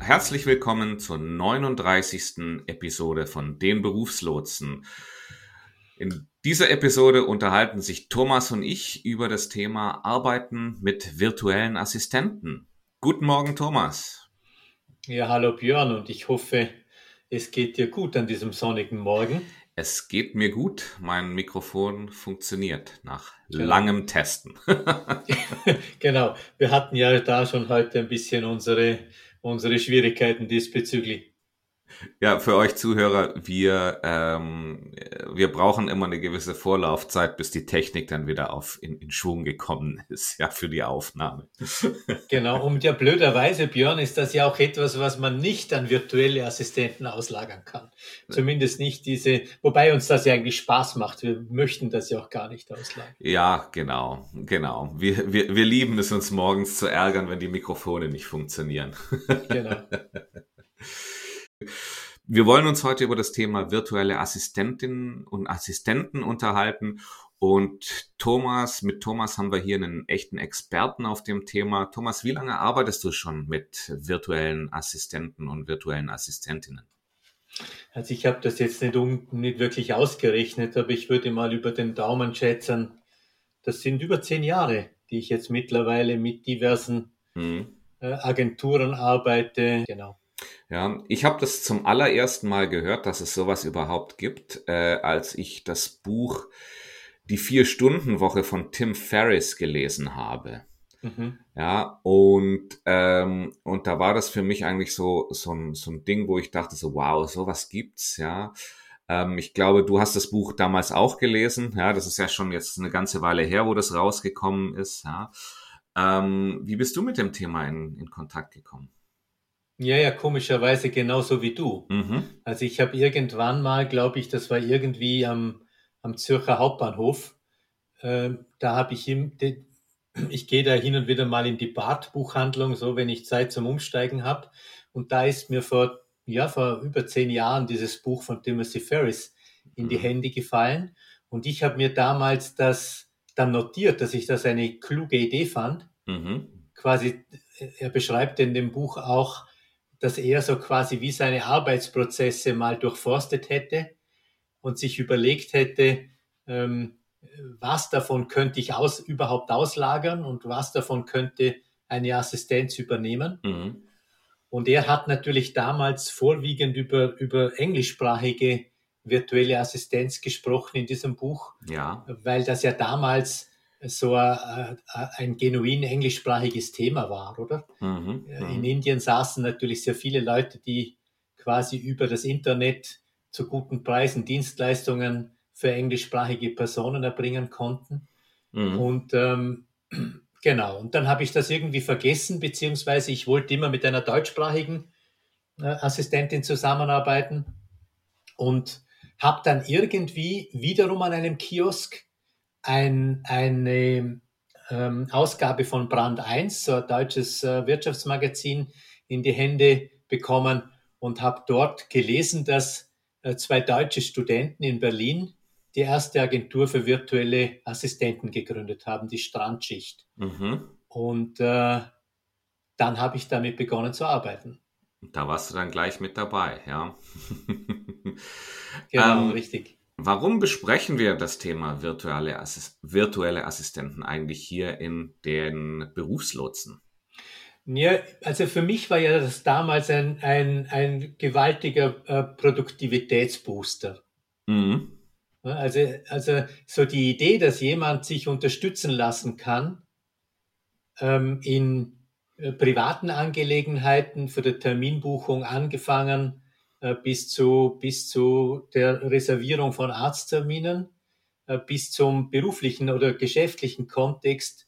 Herzlich willkommen zur 39. Episode von Den Berufslotsen. In dieser Episode unterhalten sich Thomas und ich über das Thema Arbeiten mit virtuellen Assistenten. Guten Morgen, Thomas. Ja, hallo Björn und ich hoffe, es geht dir gut an diesem sonnigen Morgen. Es geht mir gut. Mein Mikrofon funktioniert nach genau. langem Testen. genau. Wir hatten ja da schon heute ein bisschen unsere unsere Schwierigkeiten diesbezüglich. Ja, für euch Zuhörer, wir, ähm, wir brauchen immer eine gewisse Vorlaufzeit, bis die Technik dann wieder auf in, in Schwung gekommen ist, ja, für die Aufnahme. Genau, und ja, blöderweise, Björn, ist das ja auch etwas, was man nicht an virtuelle Assistenten auslagern kann. Zumindest nicht diese, wobei uns das ja eigentlich Spaß macht. Wir möchten das ja auch gar nicht auslagern. Ja, genau, genau. Wir, wir, wir lieben es uns morgens zu ärgern, wenn die Mikrofone nicht funktionieren. Genau. Wir wollen uns heute über das Thema virtuelle Assistentinnen und Assistenten unterhalten. Und Thomas, mit Thomas haben wir hier einen echten Experten auf dem Thema. Thomas, wie lange arbeitest du schon mit virtuellen Assistenten und virtuellen Assistentinnen? Also ich habe das jetzt nicht, um, nicht wirklich ausgerechnet, aber ich würde mal über den Daumen schätzen, das sind über zehn Jahre, die ich jetzt mittlerweile mit diversen mhm. äh, Agenturen arbeite. Genau. Ja, ich habe das zum allerersten Mal gehört, dass es sowas überhaupt gibt, äh, als ich das Buch Die Vier-Stunden-Woche von Tim Ferriss gelesen habe. Mhm. Ja, und, ähm, und da war das für mich eigentlich so, so, ein, so ein Ding, wo ich dachte, so, wow, sowas gibt's, ja. Ähm, ich glaube, du hast das Buch damals auch gelesen, ja, das ist ja schon jetzt eine ganze Weile her, wo das rausgekommen ist, ja. Ähm, wie bist du mit dem Thema in, in Kontakt gekommen? Ja, ja, komischerweise genauso wie du. Mhm. Also ich habe irgendwann mal, glaube ich, das war irgendwie am, am Zürcher Hauptbahnhof, äh, da habe ich ihm, ich gehe da hin und wieder mal in die Badbuchhandlung, so wenn ich Zeit zum Umsteigen habe. Und da ist mir vor, ja, vor über zehn Jahren dieses Buch von Timothy Ferris in die mhm. Hände gefallen. Und ich habe mir damals das dann notiert, dass ich das eine kluge Idee fand. Mhm. Quasi, er beschreibt in dem Buch auch, dass er so quasi wie seine Arbeitsprozesse mal durchforstet hätte und sich überlegt hätte, ähm, was davon könnte ich aus, überhaupt auslagern und was davon könnte eine Assistenz übernehmen. Mhm. Und er hat natürlich damals vorwiegend über, über englischsprachige virtuelle Assistenz gesprochen in diesem Buch, ja. weil das ja damals so ein, ein genuin englischsprachiges Thema war, oder? Mhm, In mhm. Indien saßen natürlich sehr viele Leute, die quasi über das Internet zu guten Preisen Dienstleistungen für englischsprachige Personen erbringen konnten. Mhm. Und ähm, genau, und dann habe ich das irgendwie vergessen, beziehungsweise ich wollte immer mit einer deutschsprachigen äh, Assistentin zusammenarbeiten und habe dann irgendwie wiederum an einem Kiosk ein, eine ähm, Ausgabe von Brand 1, so ein deutsches äh, Wirtschaftsmagazin, in die Hände bekommen und habe dort gelesen, dass äh, zwei deutsche Studenten in Berlin die erste Agentur für virtuelle Assistenten gegründet haben, die Strandschicht. Mhm. Und äh, dann habe ich damit begonnen zu arbeiten. Da warst du dann gleich mit dabei, ja. genau, ähm, richtig. Warum besprechen wir das Thema virtuelle, Assist virtuelle Assistenten eigentlich hier in den Berufslotsen? Ja, also für mich war ja das damals ein, ein, ein gewaltiger äh, Produktivitätsbooster. Mhm. Also, also so die Idee, dass jemand sich unterstützen lassen kann ähm, in äh, privaten Angelegenheiten, für die Terminbuchung angefangen, bis zu, bis zu der Reservierung von Arztterminen, äh, bis zum beruflichen oder geschäftlichen Kontext.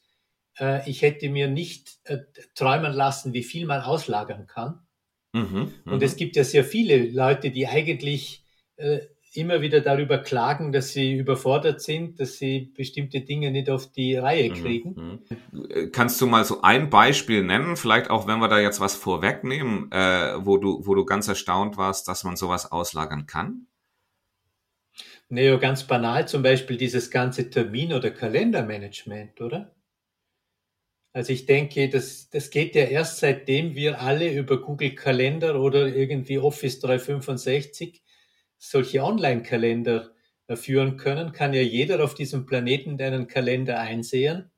Äh, ich hätte mir nicht träumen lassen, wie viel man auslagern kann. Mhm, Und es mhm. gibt ja sehr viele Leute, die eigentlich immer wieder darüber klagen, dass sie überfordert sind, dass sie bestimmte Dinge nicht auf die Reihe mhm, kriegen. Mhm. Kannst du mal so ein Beispiel nennen, vielleicht auch wenn wir da jetzt was vorwegnehmen, äh, wo du, wo du ganz erstaunt warst, dass man sowas auslagern kann? Nee, ganz banal zum Beispiel dieses ganze Termin- oder Kalendermanagement, oder? Also ich denke, das, das geht ja erst seitdem wir alle über Google Kalender oder irgendwie Office 365 solche Online-Kalender führen können, kann ja jeder auf diesem Planeten deinen Kalender einsehen.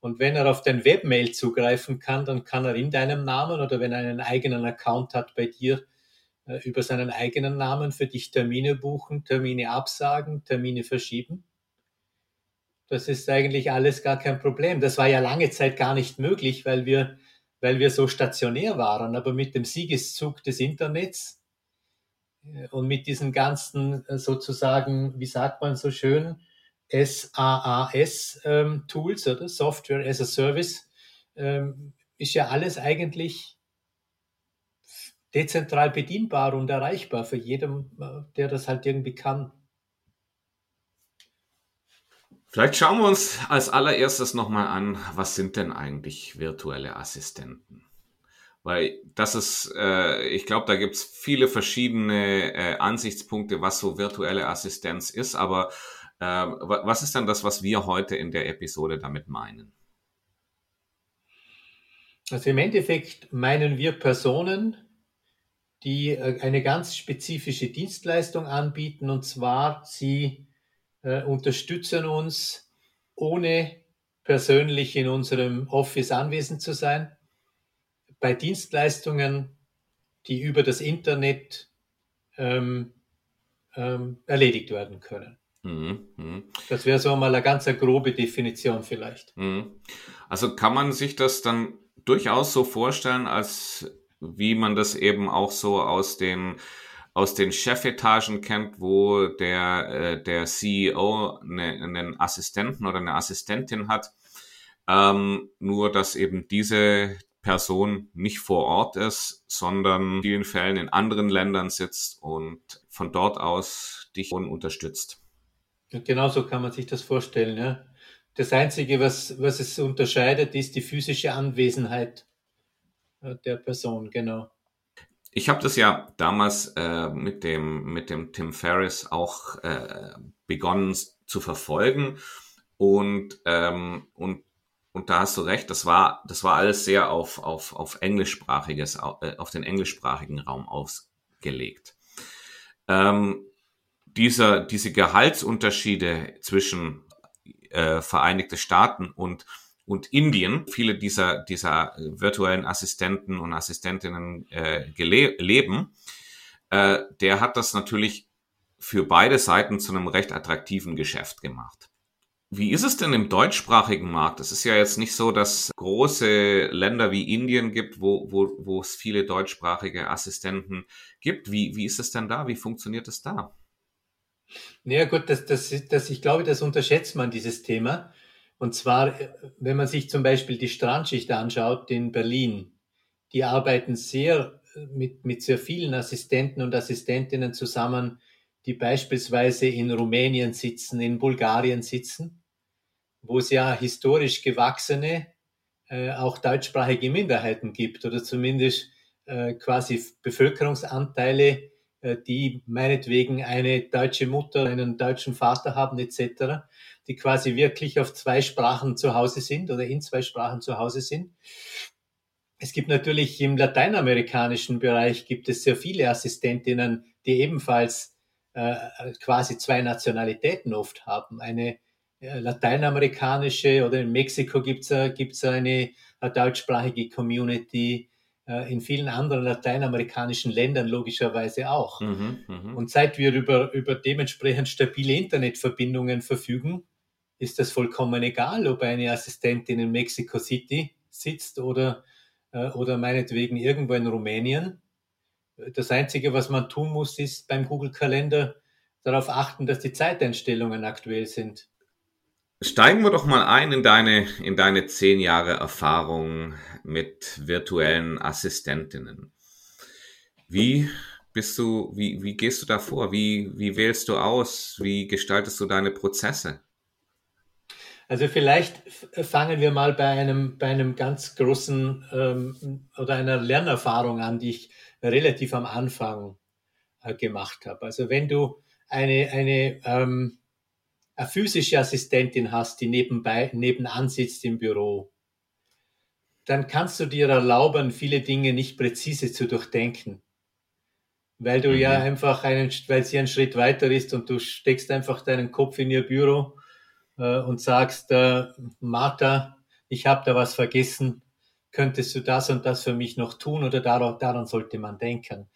Und wenn er auf dein Webmail zugreifen kann, dann kann er in deinem Namen oder wenn er einen eigenen Account hat bei dir, äh, über seinen eigenen Namen für dich Termine buchen, Termine absagen, Termine verschieben. Das ist eigentlich alles gar kein Problem. Das war ja lange Zeit gar nicht möglich, weil wir, weil wir so stationär waren. Aber mit dem Siegeszug des Internets und mit diesen ganzen äh, sozusagen, wie sagt man so schön, SaaS-Tools ähm, oder Software as a Service, ähm, ist ja alles eigentlich dezentral bedienbar und erreichbar für jedem, äh, der das halt irgendwie kann. Vielleicht schauen wir uns als allererstes nochmal an, was sind denn eigentlich virtuelle Assistenten? Weil das ist, äh, ich glaube, da gibt's viele verschiedene äh, Ansichtspunkte, was so virtuelle Assistenz ist. Aber äh, was ist dann das, was wir heute in der Episode damit meinen? Also im Endeffekt meinen wir Personen, die äh, eine ganz spezifische Dienstleistung anbieten. Und zwar, sie äh, unterstützen uns, ohne persönlich in unserem Office anwesend zu sein bei Dienstleistungen, die über das Internet ähm, ähm, erledigt werden können. Mhm, mh. Das wäre so mal eine ganz grobe Definition vielleicht. Mhm. Also kann man sich das dann durchaus so vorstellen, als wie man das eben auch so aus den aus den Chefetagen kennt, wo der, äh, der CEO eine, einen Assistenten oder eine Assistentin hat. Ähm, nur, dass eben diese, Person nicht vor Ort ist, sondern in vielen Fällen in anderen Ländern sitzt und von dort aus dich unterstützt. Genau so kann man sich das vorstellen. Ja. Das Einzige, was, was es unterscheidet, ist die physische Anwesenheit äh, der Person, genau. Ich habe das ja damals äh, mit, dem, mit dem Tim Ferriss auch äh, begonnen zu verfolgen und, ähm, und und da hast du recht, das war, das war alles sehr auf, auf, auf englischsprachiges, äh, auf den englischsprachigen Raum ausgelegt. Ähm, dieser, diese Gehaltsunterschiede zwischen äh, Vereinigte Staaten und, und Indien, viele dieser, dieser virtuellen Assistenten und Assistentinnen äh, leben, äh, der hat das natürlich für beide Seiten zu einem recht attraktiven Geschäft gemacht. Wie ist es denn im deutschsprachigen Markt? Es ist ja jetzt nicht so, dass große Länder wie Indien gibt, wo, wo, wo es viele deutschsprachige Assistenten gibt. Wie, wie ist es denn da? Wie funktioniert es da? Naja gut, das, das, das, ich glaube, das unterschätzt man, dieses Thema. Und zwar, wenn man sich zum Beispiel die Strandschicht anschaut in Berlin, die arbeiten sehr mit, mit sehr vielen Assistenten und Assistentinnen zusammen, die beispielsweise in Rumänien sitzen, in Bulgarien sitzen wo es ja historisch gewachsene, äh, auch deutschsprachige Minderheiten gibt oder zumindest äh, quasi Bevölkerungsanteile, äh, die meinetwegen eine deutsche Mutter, einen deutschen Vater haben etc., die quasi wirklich auf zwei Sprachen zu Hause sind oder in zwei Sprachen zu Hause sind. Es gibt natürlich im lateinamerikanischen Bereich gibt es sehr viele Assistentinnen, die ebenfalls äh, quasi zwei Nationalitäten oft haben. Eine lateinamerikanische oder in Mexiko gibt es gibt's eine, eine deutschsprachige Community, äh, in vielen anderen lateinamerikanischen Ländern logischerweise auch. Mhm, mh. Und seit wir über, über dementsprechend stabile Internetverbindungen verfügen, ist das vollkommen egal, ob eine Assistentin in Mexico City sitzt oder, äh, oder meinetwegen irgendwo in Rumänien. Das Einzige, was man tun muss, ist beim Google-Kalender darauf achten, dass die Zeiteinstellungen aktuell sind. Steigen wir doch mal ein in deine, in deine zehn Jahre Erfahrung mit virtuellen Assistentinnen. Wie bist du, wie, wie gehst du da vor? Wie, wie wählst du aus? Wie gestaltest du deine Prozesse? Also vielleicht fangen wir mal bei einem, bei einem ganz großen ähm, oder einer Lernerfahrung an, die ich relativ am Anfang äh, gemacht habe. Also wenn du eine, eine, ähm, eine physische Assistentin hast, die nebenbei, nebenan sitzt im Büro, dann kannst du dir erlauben, viele Dinge nicht präzise zu durchdenken. Weil du mhm. ja einfach einen, weil sie einen Schritt weiter ist und du steckst einfach deinen Kopf in ihr Büro äh, und sagst, äh, Martha, ich habe da was vergessen, könntest du das und das für mich noch tun oder daran, daran sollte man denken.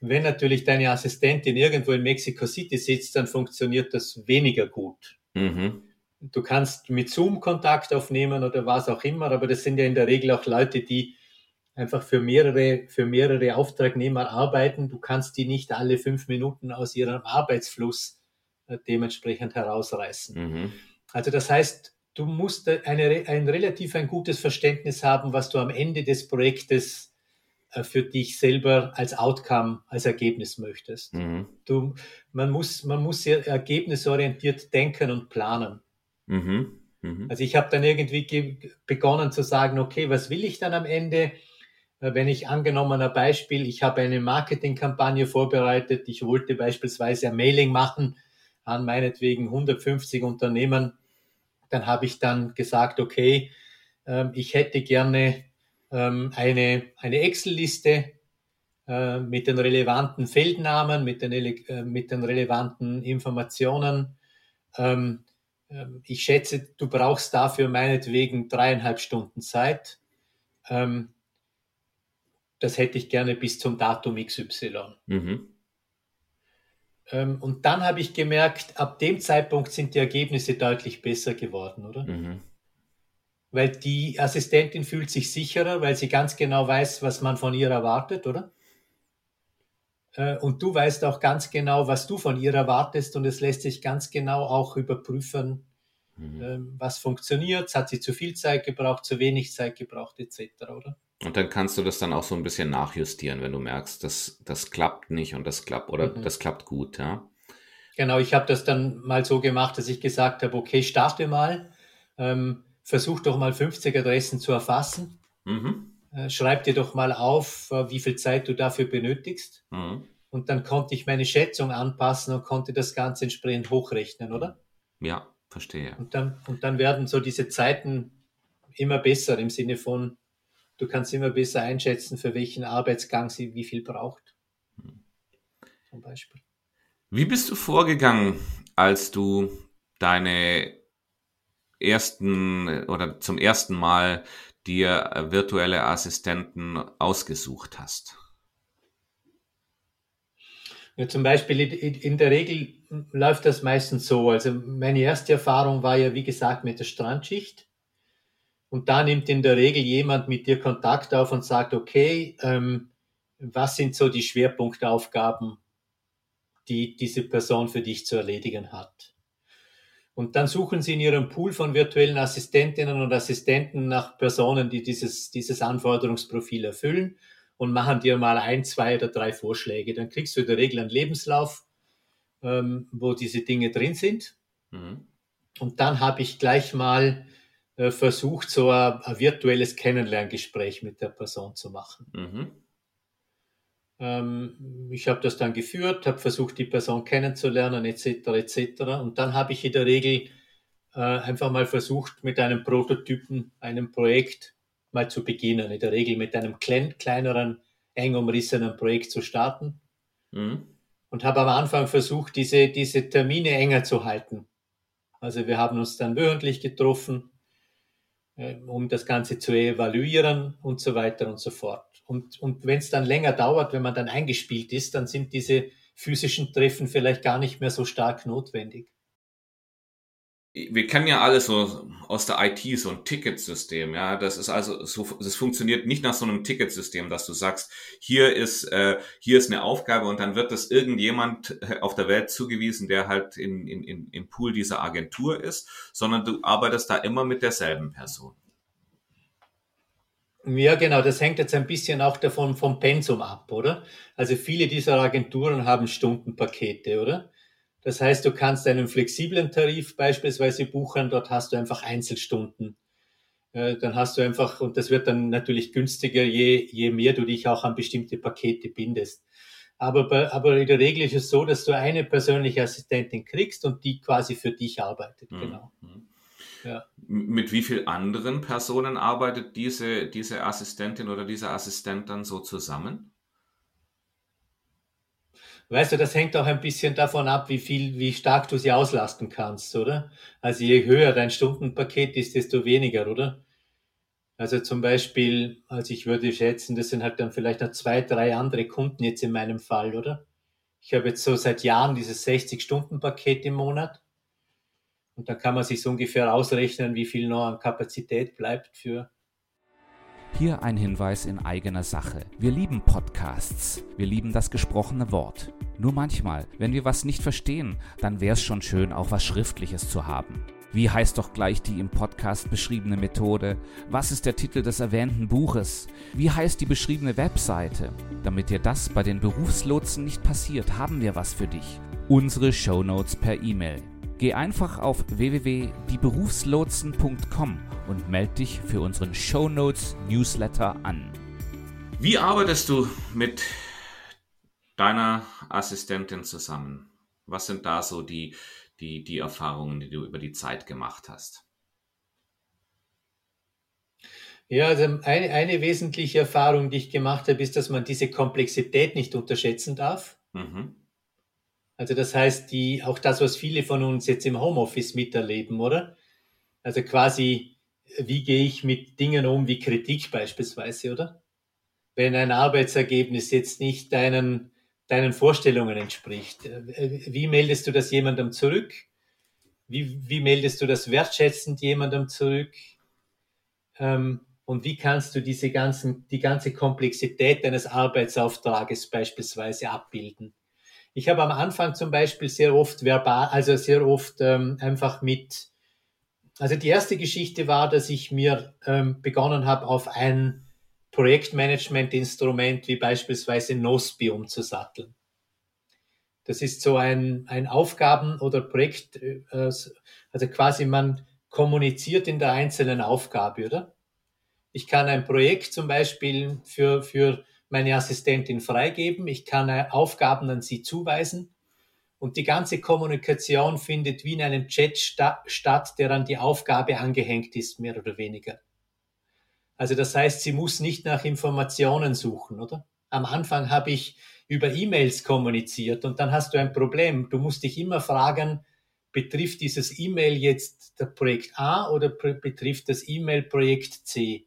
Wenn natürlich deine Assistentin irgendwo in Mexico City sitzt, dann funktioniert das weniger gut. Mhm. Du kannst mit Zoom Kontakt aufnehmen oder was auch immer, aber das sind ja in der Regel auch Leute, die einfach für mehrere, für mehrere Auftragnehmer arbeiten. Du kannst die nicht alle fünf Minuten aus ihrem Arbeitsfluss äh, dementsprechend herausreißen. Mhm. Also das heißt, du musst eine, ein relativ ein gutes Verständnis haben, was du am Ende des Projektes für dich selber als Outcome, als Ergebnis möchtest. Mhm. Du, man muss, man muss sehr ergebnisorientiert denken und planen. Mhm. Mhm. Also ich habe dann irgendwie begonnen zu sagen, okay, was will ich dann am Ende? Äh, wenn ich angenommen ein Beispiel, ich habe eine Marketingkampagne vorbereitet, ich wollte beispielsweise ein Mailing machen an meinetwegen 150 Unternehmen dann habe ich dann gesagt, okay, ähm, ich hätte gerne ähm, eine, eine Excel-Liste äh, mit den relevanten Feldnamen, mit den, äh, mit den relevanten Informationen. Ähm, ähm, ich schätze, du brauchst dafür meinetwegen dreieinhalb Stunden Zeit. Ähm, das hätte ich gerne bis zum Datum XY. Mhm. Ähm, und dann habe ich gemerkt, ab dem Zeitpunkt sind die Ergebnisse deutlich besser geworden, oder? Mhm. Weil die Assistentin fühlt sich sicherer, weil sie ganz genau weiß, was man von ihr erwartet, oder? Äh, und du weißt auch ganz genau, was du von ihr erwartest und es lässt sich ganz genau auch überprüfen, mhm. Ähm, was funktioniert. Hat sie zu viel Zeit gebraucht, zu wenig Zeit gebraucht, etc., oder? Und dann kannst du das dann auch so ein bisschen nachjustieren, wenn du merkst, dass das klappt nicht und das klappt oder mhm. das klappt gut, ja. Genau, ich habe das dann mal so gemacht, dass ich gesagt habe, okay, starte mal, ähm, versuch doch mal 50 Adressen zu erfassen. Mhm. Äh, schreib dir doch mal auf, äh, wie viel Zeit du dafür benötigst. Mhm. Und dann konnte ich meine Schätzung anpassen und konnte das Ganze entsprechend hochrechnen, oder? Ja, verstehe. Und dann, und dann werden so diese Zeiten immer besser im Sinne von, du kannst immer besser einschätzen, für welchen Arbeitsgang sie wie viel braucht. Zum Beispiel. Wie bist du vorgegangen, als du deine ersten oder zum ersten Mal dir virtuelle Assistenten ausgesucht hast? Ja, zum Beispiel in der Regel läuft das meistens so. Also meine erste Erfahrung war ja, wie gesagt, mit der Strandschicht. Und da nimmt in der Regel jemand mit dir Kontakt auf und sagt, okay, ähm, was sind so die Schwerpunktaufgaben, die diese Person für dich zu erledigen hat? Und dann suchen sie in ihrem Pool von virtuellen Assistentinnen und Assistenten nach Personen, die dieses, dieses Anforderungsprofil erfüllen und machen dir mal ein, zwei oder drei Vorschläge. Dann kriegst du in der Regel einen Lebenslauf, ähm, wo diese Dinge drin sind. Mhm. Und dann habe ich gleich mal äh, versucht, so ein, ein, virtuelles Kennenlerngespräch mit der Person zu machen. Mhm. Ähm, ich habe das dann geführt, habe versucht, die Person kennenzulernen, etc., etc. Und dann habe ich in der Regel äh, einfach mal versucht, mit einem Prototypen, einem Projekt mal zu beginnen. In der Regel mit einem klein, kleineren, eng umrissenen Projekt zu starten. Mhm. Und habe am Anfang versucht, diese, diese Termine enger zu halten. Also wir haben uns dann wöchentlich getroffen, äh, um das Ganze zu evaluieren und so weiter und so fort. Und, und wenn es dann länger dauert, wenn man dann eingespielt ist, dann sind diese physischen Treffen vielleicht gar nicht mehr so stark notwendig wir kennen ja alles so aus der IT, so ein Ticketsystem, ja. Das ist also so, das funktioniert nicht nach so einem Ticketsystem, dass du sagst, hier ist, äh, hier ist eine Aufgabe und dann wird das irgendjemand äh, auf der Welt zugewiesen, der halt in, in, in, im Pool dieser Agentur ist, sondern du arbeitest da immer mit derselben Person. Ja, genau, das hängt jetzt ein bisschen auch davon vom Pensum ab, oder? Also viele dieser Agenturen haben Stundenpakete, oder? Das heißt, du kannst einen flexiblen Tarif beispielsweise buchen, dort hast du einfach Einzelstunden. Dann hast du einfach, und das wird dann natürlich günstiger, je, je mehr du dich auch an bestimmte Pakete bindest. Aber, bei, aber in der Regel ist es so, dass du eine persönliche Assistentin kriegst und die quasi für dich arbeitet. Mhm. Genau. Ja. Mit wie vielen anderen Personen arbeitet diese, diese Assistentin oder dieser Assistent dann so zusammen? Weißt du, das hängt auch ein bisschen davon ab, wie viel, wie stark du sie auslasten kannst, oder? Also je höher dein Stundenpaket ist, desto weniger, oder? Also zum Beispiel, also ich würde schätzen, das sind halt dann vielleicht noch zwei, drei andere Kunden jetzt in meinem Fall, oder? Ich habe jetzt so seit Jahren dieses 60-Stunden-Paket im Monat. Und dann kann man sich so ungefähr ausrechnen, wie viel noch an Kapazität bleibt für hier ein Hinweis in eigener Sache. Wir lieben Podcasts. Wir lieben das gesprochene Wort. Nur manchmal, wenn wir was nicht verstehen, dann wäre es schon schön, auch was Schriftliches zu haben. Wie heißt doch gleich die im Podcast beschriebene Methode? Was ist der Titel des erwähnten Buches? Wie heißt die beschriebene Webseite? Damit dir das bei den Berufslotsen nicht passiert, haben wir was für dich. Unsere Shownotes per E-Mail. Geh einfach auf www.dieberufslotsen.com und melde dich für unseren Shownotes Newsletter an. Wie arbeitest du mit deiner Assistentin zusammen? Was sind da so die, die, die Erfahrungen, die du über die Zeit gemacht hast? Ja, also eine, eine wesentliche Erfahrung, die ich gemacht habe, ist, dass man diese Komplexität nicht unterschätzen darf. Mhm. Also das heißt, die, auch das, was viele von uns jetzt im Homeoffice miterleben, oder? Also quasi, wie gehe ich mit Dingen um wie Kritik beispielsweise, oder? Wenn ein Arbeitsergebnis jetzt nicht deinen, deinen Vorstellungen entspricht, äh, wie meldest du das jemandem zurück? Wie, wie meldest du das wertschätzend jemandem zurück? Ähm, und wie kannst du diese ganzen, die ganze Komplexität deines Arbeitsauftrages beispielsweise abbilden? Ich habe am Anfang zum Beispiel sehr oft verbal, also sehr oft ähm, einfach mit, also die erste Geschichte war, dass ich mir ähm, begonnen habe, auf ein Projektmanagement-Instrument wie beispielsweise Nospi umzusatteln. Das ist so ein, ein Aufgaben- oder Projekt, äh, also quasi man kommuniziert in der einzelnen Aufgabe, oder? Ich kann ein Projekt zum Beispiel für, für meine Assistentin freigeben, ich kann äh, Aufgaben an sie zuweisen und die ganze Kommunikation findet wie in einem Chat sta statt, der an die Aufgabe angehängt ist, mehr oder weniger. Also das heißt, sie muss nicht nach Informationen suchen, oder? Am Anfang habe ich über E-Mails kommuniziert und dann hast du ein Problem. Du musst dich immer fragen, betrifft dieses E-Mail jetzt das Projekt A oder betrifft das E-Mail Projekt C?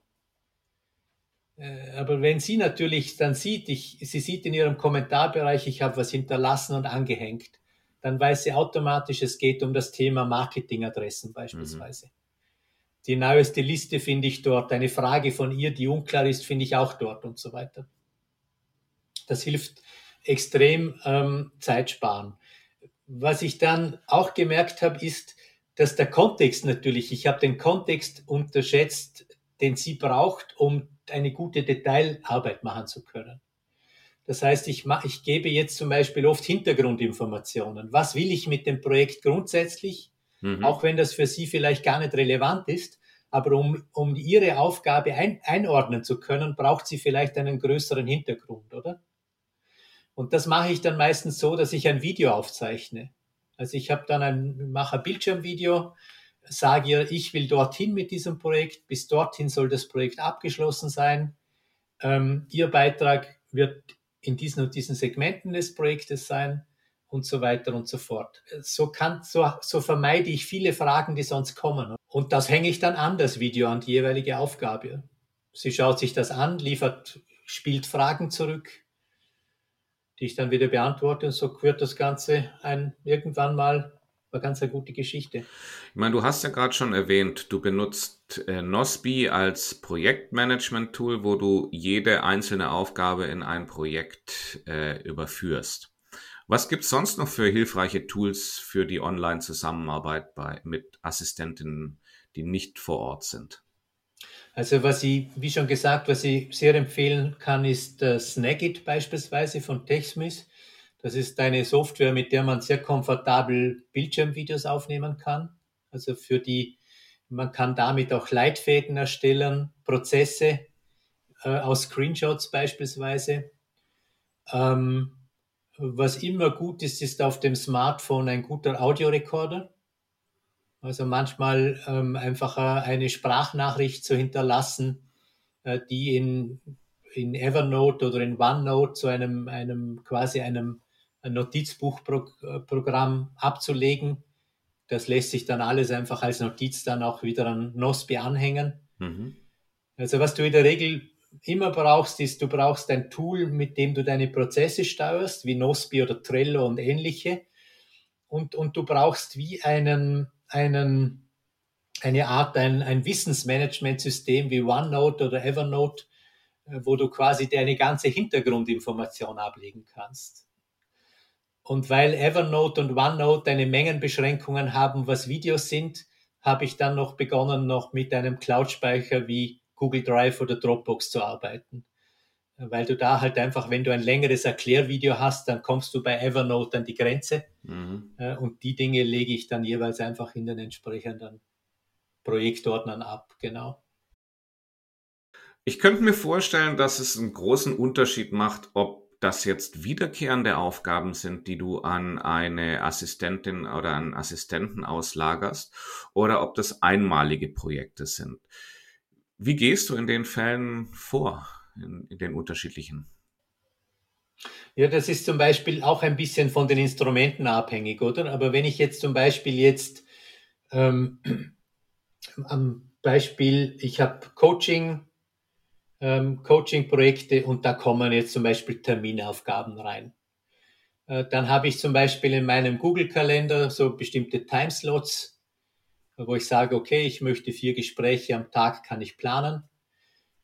Äh, aber wenn sie natürlich dann sieht, ich, sie sieht in ihrem Kommentarbereich, ich habe was hinterlassen und angehängt, dann weiß sie automatisch, es geht um das Thema Marketingadressen beispielsweise. Mhm. Die neueste Liste finde ich dort. Eine Frage von ihr, die unklar ist, finde ich auch dort und so weiter. Das hilft extrem ähm, Zeit sparen. Was ich dann auch gemerkt habe, ist, dass der Kontext natürlich, ich habe den Kontext unterschätzt, den sie braucht, um eine gute Detailarbeit machen zu können. Das heißt, ich, mach, ich gebe jetzt zum Beispiel oft Hintergrundinformationen. Was will ich mit dem Projekt grundsätzlich? Mhm. Auch wenn das für Sie vielleicht gar nicht relevant ist. Aber um, um Ihre Aufgabe ein, einordnen zu können, braucht sie vielleicht einen größeren Hintergrund, oder? Und das mache ich dann meistens so, dass ich ein Video aufzeichne. Also ich habe dann ein, mache ein Bildschirmvideo, sage ihr, ich will dorthin mit diesem Projekt, bis dorthin soll das Projekt abgeschlossen sein. Ähm, ihr Beitrag wird in diesen und diesen Segmenten des Projektes sein und so weiter und so fort. So, kann, so, so vermeide ich viele Fragen, die sonst kommen. Und das hänge ich dann an, das Video, an die jeweilige Aufgabe. Sie schaut sich das an, liefert, spielt Fragen zurück, die ich dann wieder beantworte und so wird das Ganze ein, irgendwann mal war ganz eine gute Geschichte. Ich meine, du hast ja gerade schon erwähnt, du benutzt äh, Nosby als Projektmanagement-Tool, wo du jede einzelne Aufgabe in ein Projekt äh, überführst. Was gibt es sonst noch für hilfreiche Tools für die Online-Zusammenarbeit mit Assistentinnen, die nicht vor Ort sind? Also was ich, wie schon gesagt, was ich sehr empfehlen kann, ist äh, Snagit beispielsweise von TechSmith. Das ist eine Software, mit der man sehr komfortabel Bildschirmvideos aufnehmen kann. Also für die, man kann damit auch Leitfäden erstellen, Prozesse äh, aus Screenshots beispielsweise. Ähm, was immer gut ist, ist auf dem Smartphone ein guter Audiorekorder. Also manchmal ähm, einfach eine Sprachnachricht zu hinterlassen, äh, die in, in Evernote oder in OneNote zu einem, einem quasi einem Notizbuchprogramm abzulegen. Das lässt sich dann alles einfach als Notiz dann auch wieder an Nosby anhängen. Mhm. Also was du in der Regel immer brauchst, ist, du brauchst ein Tool, mit dem du deine Prozesse steuerst, wie Nosby oder Trello und ähnliche. Und, und du brauchst wie einen, einen, eine Art, ein, ein Wissensmanagementsystem wie OneNote oder Evernote, äh, wo du quasi deine ganze Hintergrundinformation ablegen kannst. Und weil Evernote und OneNote eine Mengenbeschränkungen haben, was Videos sind, habe ich dann noch begonnen, noch mit einem Cloud-Speicher wie Google Drive oder Dropbox zu arbeiten. Weil du da halt einfach, wenn du ein längeres Erklärvideo hast, dann kommst du bei Evernote an die Grenze. Mhm. Äh, und die Dinge lege ich dann jeweils einfach in den entsprechenden Projektordnern ab, genau. Ich könnte mir vorstellen, dass es einen großen Unterschied macht, ob das jetzt wiederkehrende Aufgaben sind, die du an eine Assistentin oder einen Assistenten auslagerst, oder ob das einmalige Projekte sind. Wie gehst du in den Fällen vor, in, in den unterschiedlichen? Ja, das ist zum Beispiel auch ein bisschen von den Instrumenten abhängig, oder? Aber wenn ich jetzt zum Beispiel jetzt ähm, am Beispiel, ich habe Coaching, ähm, Coaching-Projekte und da kommen jetzt zum Beispiel Terminaufgaben rein. Äh, dann habe ich zum Beispiel in meinem Google-Kalender so bestimmte Timeslots, wo ich sage, okay, ich möchte vier Gespräche am Tag, kann ich planen.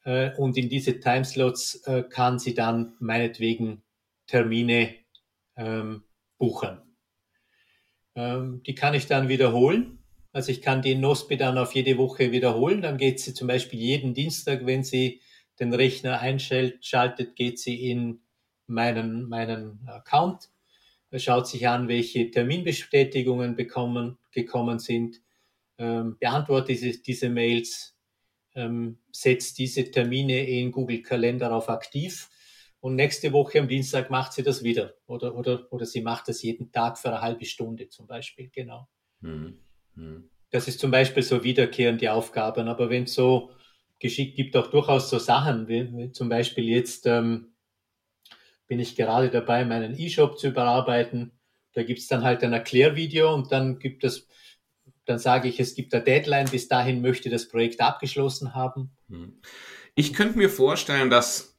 Äh, und in diese Timeslots äh, kann sie dann meinetwegen Termine ähm, buchen. Ähm, die kann ich dann wiederholen. Also ich kann die NOSPI dann auf jede Woche wiederholen. Dann geht sie zum Beispiel jeden Dienstag, wenn sie den Rechner einschaltet, geht sie in meinen, meinen Account, schaut sich an, welche Terminbestätigungen bekommen, gekommen sind, ähm, beantwortet diese, diese Mails, ähm, setzt diese Termine in Google Kalender auf aktiv und nächste Woche am Dienstag macht sie das wieder oder, oder, oder sie macht das jeden Tag für eine halbe Stunde zum Beispiel, genau. Mhm. Mhm. Das ist zum Beispiel so wiederkehrende Aufgaben, aber wenn so geschickt, gibt auch durchaus so Sachen, wie, wie zum Beispiel jetzt ähm, bin ich gerade dabei, meinen E-Shop zu überarbeiten. Da gibt es dann halt ein Erklärvideo und dann gibt es, dann sage ich, es gibt eine Deadline, bis dahin möchte das Projekt abgeschlossen haben. Hm. Ich könnte mir vorstellen, dass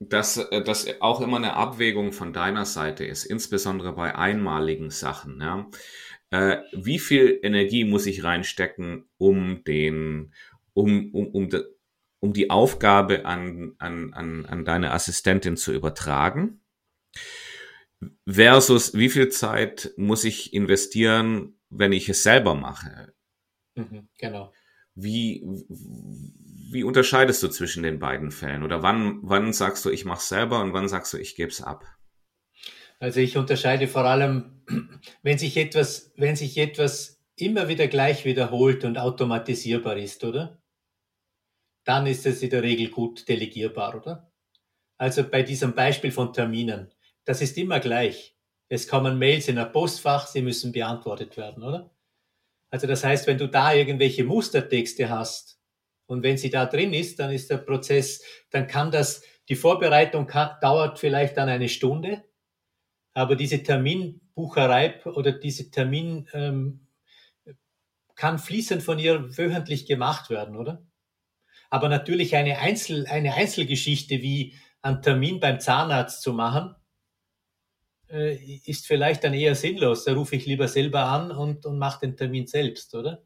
dass das auch immer eine Abwägung von deiner Seite ist, insbesondere bei einmaligen Sachen. Ja. Äh, wie viel Energie muss ich reinstecken, um den, um, um, um, um die Aufgabe an, an, an, an deine Assistentin zu übertragen. Versus wie viel Zeit muss ich investieren, wenn ich es selber mache? Mhm, genau. Wie, wie unterscheidest du zwischen den beiden Fällen? Oder wann, wann sagst du, ich mache es selber und wann sagst du, ich gebe es ab? Also ich unterscheide vor allem, wenn sich etwas, wenn sich etwas immer wieder gleich wiederholt und automatisierbar ist, oder? Dann ist es in der Regel gut delegierbar, oder? Also bei diesem Beispiel von Terminen, das ist immer gleich. Es kommen Mails in ein Postfach, sie müssen beantwortet werden, oder? Also das heißt, wenn du da irgendwelche Mustertexte hast und wenn sie da drin ist, dann ist der Prozess, dann kann das, die Vorbereitung kann, dauert vielleicht dann eine Stunde, aber diese Terminbucherei oder diese Termin ähm, kann fließend von ihr wöchentlich gemacht werden, oder? Aber natürlich eine, Einzel, eine Einzelgeschichte wie einen Termin beim Zahnarzt zu machen, äh, ist vielleicht dann eher sinnlos. Da rufe ich lieber selber an und, und mache den Termin selbst, oder?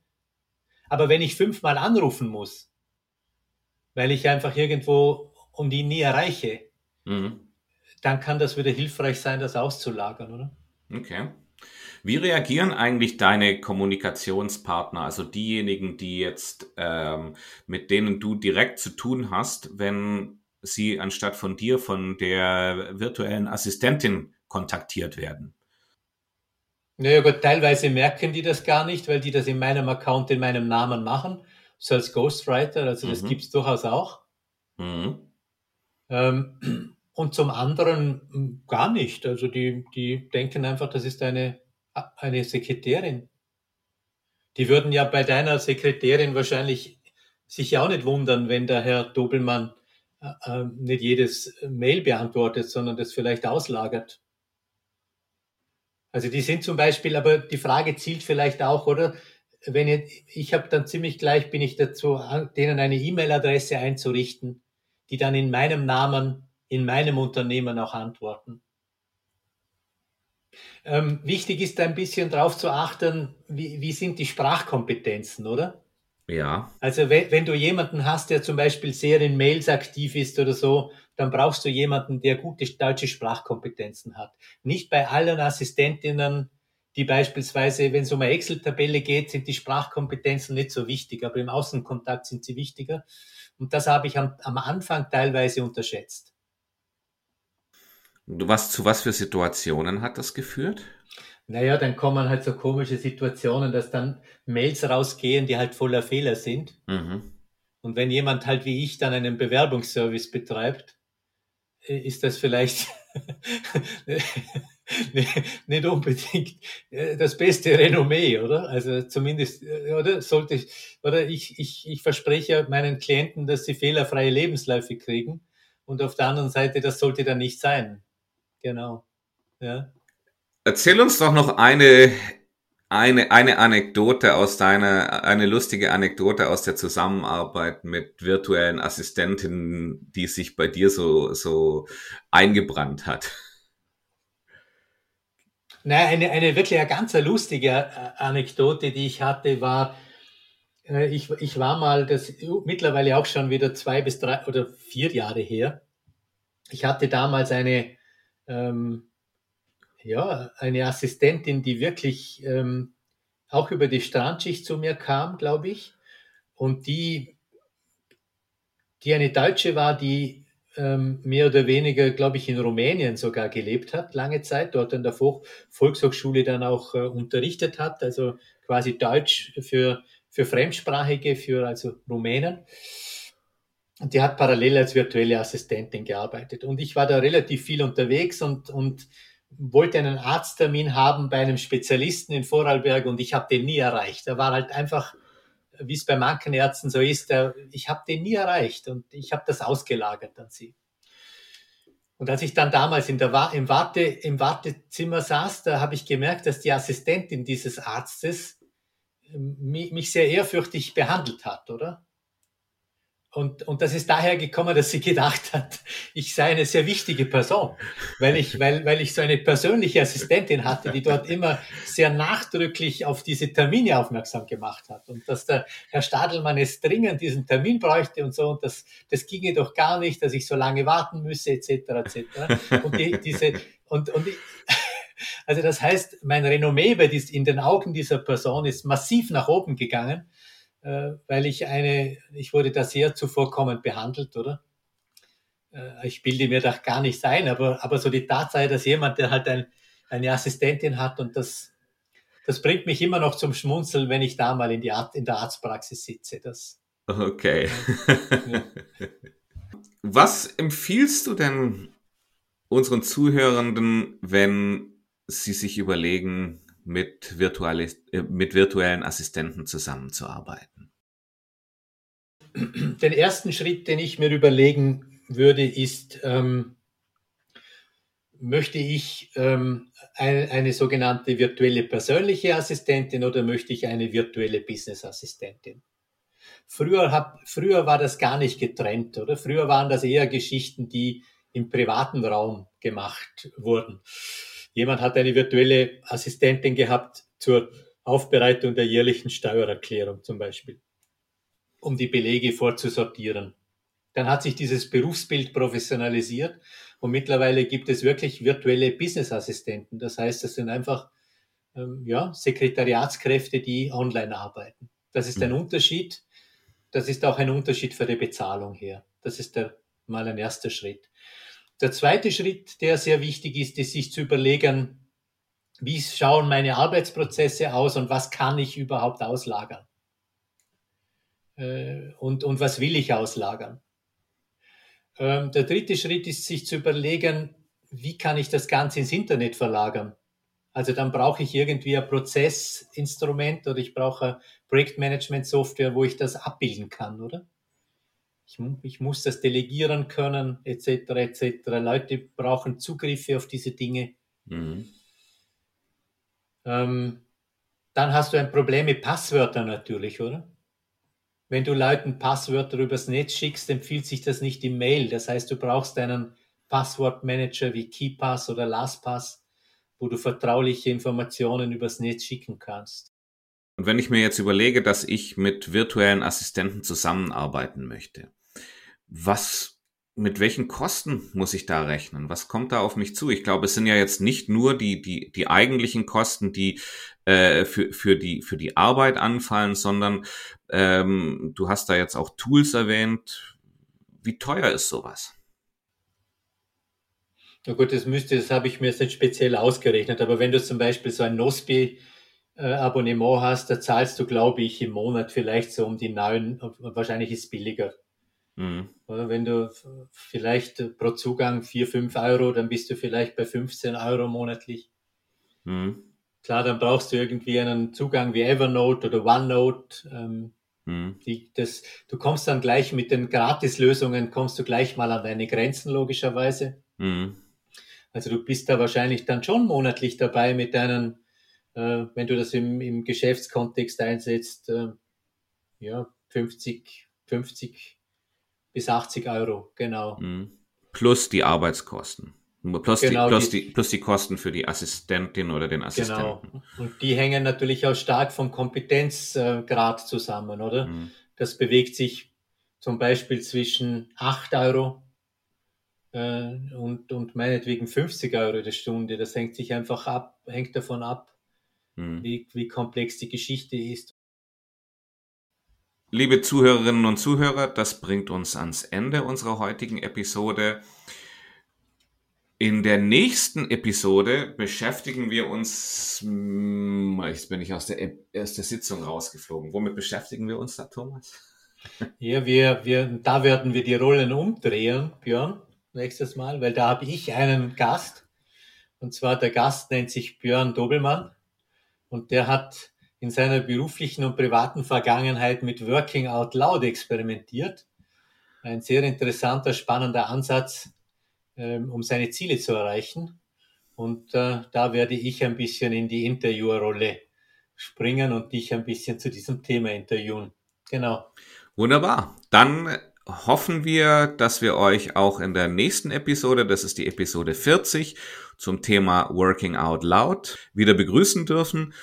Aber wenn ich fünfmal anrufen muss, weil ich einfach irgendwo um die nie erreiche, mhm. dann kann das wieder hilfreich sein, das auszulagern, oder? Okay. Wie reagieren eigentlich deine Kommunikationspartner, also diejenigen, die jetzt ähm, mit denen du direkt zu tun hast, wenn sie anstatt von dir von der virtuellen Assistentin kontaktiert werden? Naja gut, teilweise merken die das gar nicht, weil die das in meinem Account in meinem Namen machen, so als Ghostwriter, also das mhm. gibt es durchaus auch. Mhm. Ähm, und zum anderen hm, gar nicht. Also die, die denken einfach, das ist eine eine Sekretärin. Die würden ja bei deiner Sekretärin wahrscheinlich sich ja auch nicht wundern, wenn der Herr Dobelmann äh, äh, nicht jedes Mail beantwortet, sondern das vielleicht auslagert. Also die sind zum Beispiel, aber die Frage zielt vielleicht auch, oder? Wenn ich, ich habe dann ziemlich gleich, bin ich dazu, denen eine E-Mail-Adresse einzurichten, die dann in meinem Namen, in meinem Unternehmen auch antworten. Ähm, wichtig ist ein bisschen darauf zu achten, wie, wie sind die Sprachkompetenzen, oder? Ja. Also wenn, wenn du jemanden hast, der zum Beispiel sehr in Mails aktiv ist oder so, dann brauchst du jemanden, der gute deutsche Sprachkompetenzen hat. Nicht bei allen Assistentinnen, die beispielsweise, wenn es um eine Excel-Tabelle geht, sind die Sprachkompetenzen nicht so wichtig, aber im Außenkontakt sind sie wichtiger. Und das habe ich am, am Anfang teilweise unterschätzt. Du was zu was für Situationen hat das geführt? Naja, dann kommen halt so komische Situationen, dass dann Mails rausgehen, die halt voller Fehler sind. Mhm. Und wenn jemand halt wie ich dann einen Bewerbungsservice betreibt, äh, ist das vielleicht nicht unbedingt äh, das beste Renommee, oder? Also zumindest, äh, oder sollte ich, oder ich, ich, ich verspreche meinen Klienten, dass sie fehlerfreie Lebensläufe kriegen. Und auf der anderen Seite, das sollte dann nicht sein. Genau. Ja. Erzähl uns doch noch eine, eine, eine Anekdote aus deiner, eine lustige Anekdote aus der Zusammenarbeit mit virtuellen Assistentinnen, die sich bei dir so, so eingebrannt hat. Nein, eine, eine wirklich eine ganz lustige äh, Anekdote, die ich hatte, war, äh, ich, ich war mal, das mittlerweile auch schon wieder zwei bis drei oder vier Jahre her. Ich hatte damals eine, ähm, ja, eine Assistentin, die wirklich ähm, auch über die Strandschicht zu mir kam, glaube ich, und die, die eine Deutsche war, die ähm, mehr oder weniger, glaube ich, in Rumänien sogar gelebt hat, lange Zeit, dort an der Volkshochschule dann auch äh, unterrichtet hat, also quasi Deutsch für, für Fremdsprachige, für also Rumänen. Und die hat parallel als virtuelle Assistentin gearbeitet. Und ich war da relativ viel unterwegs und, und wollte einen Arzttermin haben bei einem Spezialisten in Vorarlberg und ich habe den nie erreicht. Er war halt einfach, wie es bei manchen Ärzten so ist, der, ich habe den nie erreicht und ich habe das ausgelagert an sie. Und als ich dann damals in der, im, Warte, im Wartezimmer saß, da habe ich gemerkt, dass die Assistentin dieses Arztes ähm, mich sehr ehrfürchtig behandelt hat, oder? Und, und das ist daher gekommen, dass sie gedacht hat, ich sei eine sehr wichtige Person, weil ich, weil, weil ich so eine persönliche Assistentin hatte, die dort immer sehr nachdrücklich auf diese Termine aufmerksam gemacht hat. Und dass der Herr Stadelmann es dringend diesen Termin bräuchte und so, und das, das ginge doch gar nicht, dass ich so lange warten müsse, etc. etc. Und die, diese, und, und ich, also das heißt, mein Renommee bei dies, in den Augen dieser Person ist massiv nach oben gegangen weil ich eine, ich wurde da sehr zuvorkommend behandelt, oder? Äh, ich bilde mir das gar nicht ein, aber, aber so die Tatsache, dass jemand, der halt ein, eine Assistentin hat und das, das bringt mich immer noch zum Schmunzeln, wenn ich da mal in, die Art, in der Arztpraxis sitze. Das, okay. Ja. Was empfiehlst du denn unseren Zuhörenden, wenn sie sich überlegen, mit, virtuelle, äh, mit virtuellen Assistenten zusammenzuarbeiten? den ersten Schritt, den ich mir überlegen würde, ist, ähm, möchte ich ähm, eine, eine, sogenannte virtuelle persönliche Assistentin oder möchte ich eine virtuelle Business-Assistentin? Früher, hab, früher war das gar nicht getrennt, oder? Früher waren das eher Geschichten, die im privaten Raum gemacht wurden. Jemand hat eine virtuelle Assistentin gehabt zur Aufbereitung der jährlichen Steuererklärung zum Beispiel um die Belege vorzusortieren. Dann hat sich dieses Berufsbild professionalisiert und mittlerweile gibt es wirklich virtuelle Business-Assistenten. Das heißt, das sind einfach ähm, ja, Sekretariatskräfte, die online arbeiten. Das ist ein mhm. Unterschied. Das ist auch ein Unterschied für die Bezahlung her. Das ist der, mal ein erster Schritt. Der zweite Schritt, der sehr wichtig ist, ist sich zu überlegen, wie schauen meine Arbeitsprozesse aus und was kann ich überhaupt auslagern? Äh, und, und was will ich auslagern? Ähm, der dritte Schritt ist, sich zu überlegen, wie kann ich das Ganze ins Internet verlagern? Also dann brauche ich irgendwie ein Prozessinstrument oder ich brauche Projektmanagement-Software, wo ich das abbilden kann, oder? Ich, ich, muss das delegieren können, etc., etc. Leute brauchen Zugriffe auf diese Dinge. Mhm. Ähm, dann hast du ein Problem mit Passwörtern natürlich, oder? Wenn du Leuten Passwörter übers Netz schickst, empfiehlt sich das nicht im Mail. Das heißt, du brauchst einen Passwortmanager wie KeyPass oder LastPass, wo du vertrauliche Informationen übers Netz schicken kannst. Und wenn ich mir jetzt überlege, dass ich mit virtuellen Assistenten zusammenarbeiten möchte, was mit welchen Kosten muss ich da rechnen? Was kommt da auf mich zu? Ich glaube, es sind ja jetzt nicht nur die, die, die eigentlichen Kosten, die äh, für, für, die, für die Arbeit anfallen, sondern ähm, du hast da jetzt auch Tools erwähnt. Wie teuer ist sowas? Na gut, das müsste, das habe ich mir jetzt nicht speziell ausgerechnet, aber wenn du zum Beispiel so ein Nospi äh, Abonnement hast, da zahlst du, glaube ich, im Monat vielleicht so um die neun, wahrscheinlich ist es billiger, Mhm. Oder wenn du vielleicht pro Zugang 4, 5 Euro, dann bist du vielleicht bei 15 Euro monatlich. Mhm. Klar, dann brauchst du irgendwie einen Zugang wie Evernote oder OneNote. Ähm, mhm. die, das, du kommst dann gleich mit den Gratislösungen, kommst du gleich mal an deine Grenzen, logischerweise. Mhm. Also du bist da wahrscheinlich dann schon monatlich dabei mit deinen, äh, wenn du das im, im Geschäftskontext einsetzt, äh, ja, 50, 50 bis 80 Euro, genau. Mhm. Plus die Arbeitskosten. Plus, genau, die, plus, die, plus die Kosten für die Assistentin oder den Assistenten. Genau. Und die hängen natürlich auch stark vom Kompetenzgrad zusammen, oder? Mhm. Das bewegt sich zum Beispiel zwischen 8 Euro äh, und, und meinetwegen 50 Euro die Stunde. Das hängt sich einfach ab, hängt davon ab, mhm. wie, wie komplex die Geschichte ist. Liebe Zuhörerinnen und Zuhörer, das bringt uns ans Ende unserer heutigen Episode. In der nächsten Episode beschäftigen wir uns, hm, jetzt bin ich aus der, aus der Sitzung rausgeflogen. Womit beschäftigen wir uns da, Thomas? Ja, wir, wir, da werden wir die Rollen umdrehen, Björn, nächstes Mal, weil da habe ich einen Gast. Und zwar der Gast nennt sich Björn Dobelmann. Und der hat in seiner beruflichen und privaten Vergangenheit mit Working Out Loud experimentiert. Ein sehr interessanter, spannender Ansatz, ähm, um seine Ziele zu erreichen. Und äh, da werde ich ein bisschen in die Interviewerrolle springen und dich ein bisschen zu diesem Thema interviewen. Genau. Wunderbar. Dann hoffen wir, dass wir euch auch in der nächsten Episode, das ist die Episode 40, zum Thema Working Out Loud wieder begrüßen dürfen.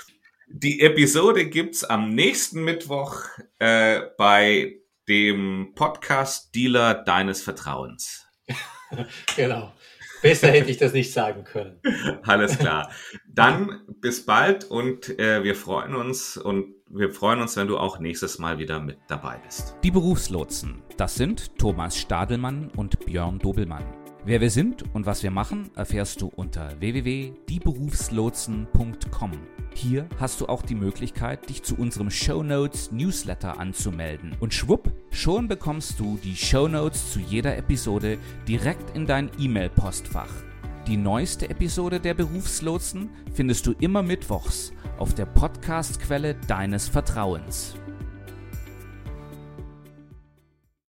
Die Episode gibt's am nächsten Mittwoch äh, bei dem Podcast-Dealer deines Vertrauens. genau. Besser hätte ich das nicht sagen können. Alles klar. Dann bis bald und äh, wir freuen uns und wir freuen uns, wenn du auch nächstes Mal wieder mit dabei bist. Die Berufslotsen, das sind Thomas Stadelmann und Björn Dobelmann. Wer wir sind und was wir machen, erfährst du unter www.dieberufslotsen.com. Hier hast du auch die Möglichkeit, dich zu unserem Show Notes Newsletter anzumelden. Und schwupp, schon bekommst du die Show Notes zu jeder Episode direkt in dein E-Mail-Postfach. Die neueste Episode der Berufslotsen findest du immer mittwochs auf der Podcast-Quelle deines Vertrauens.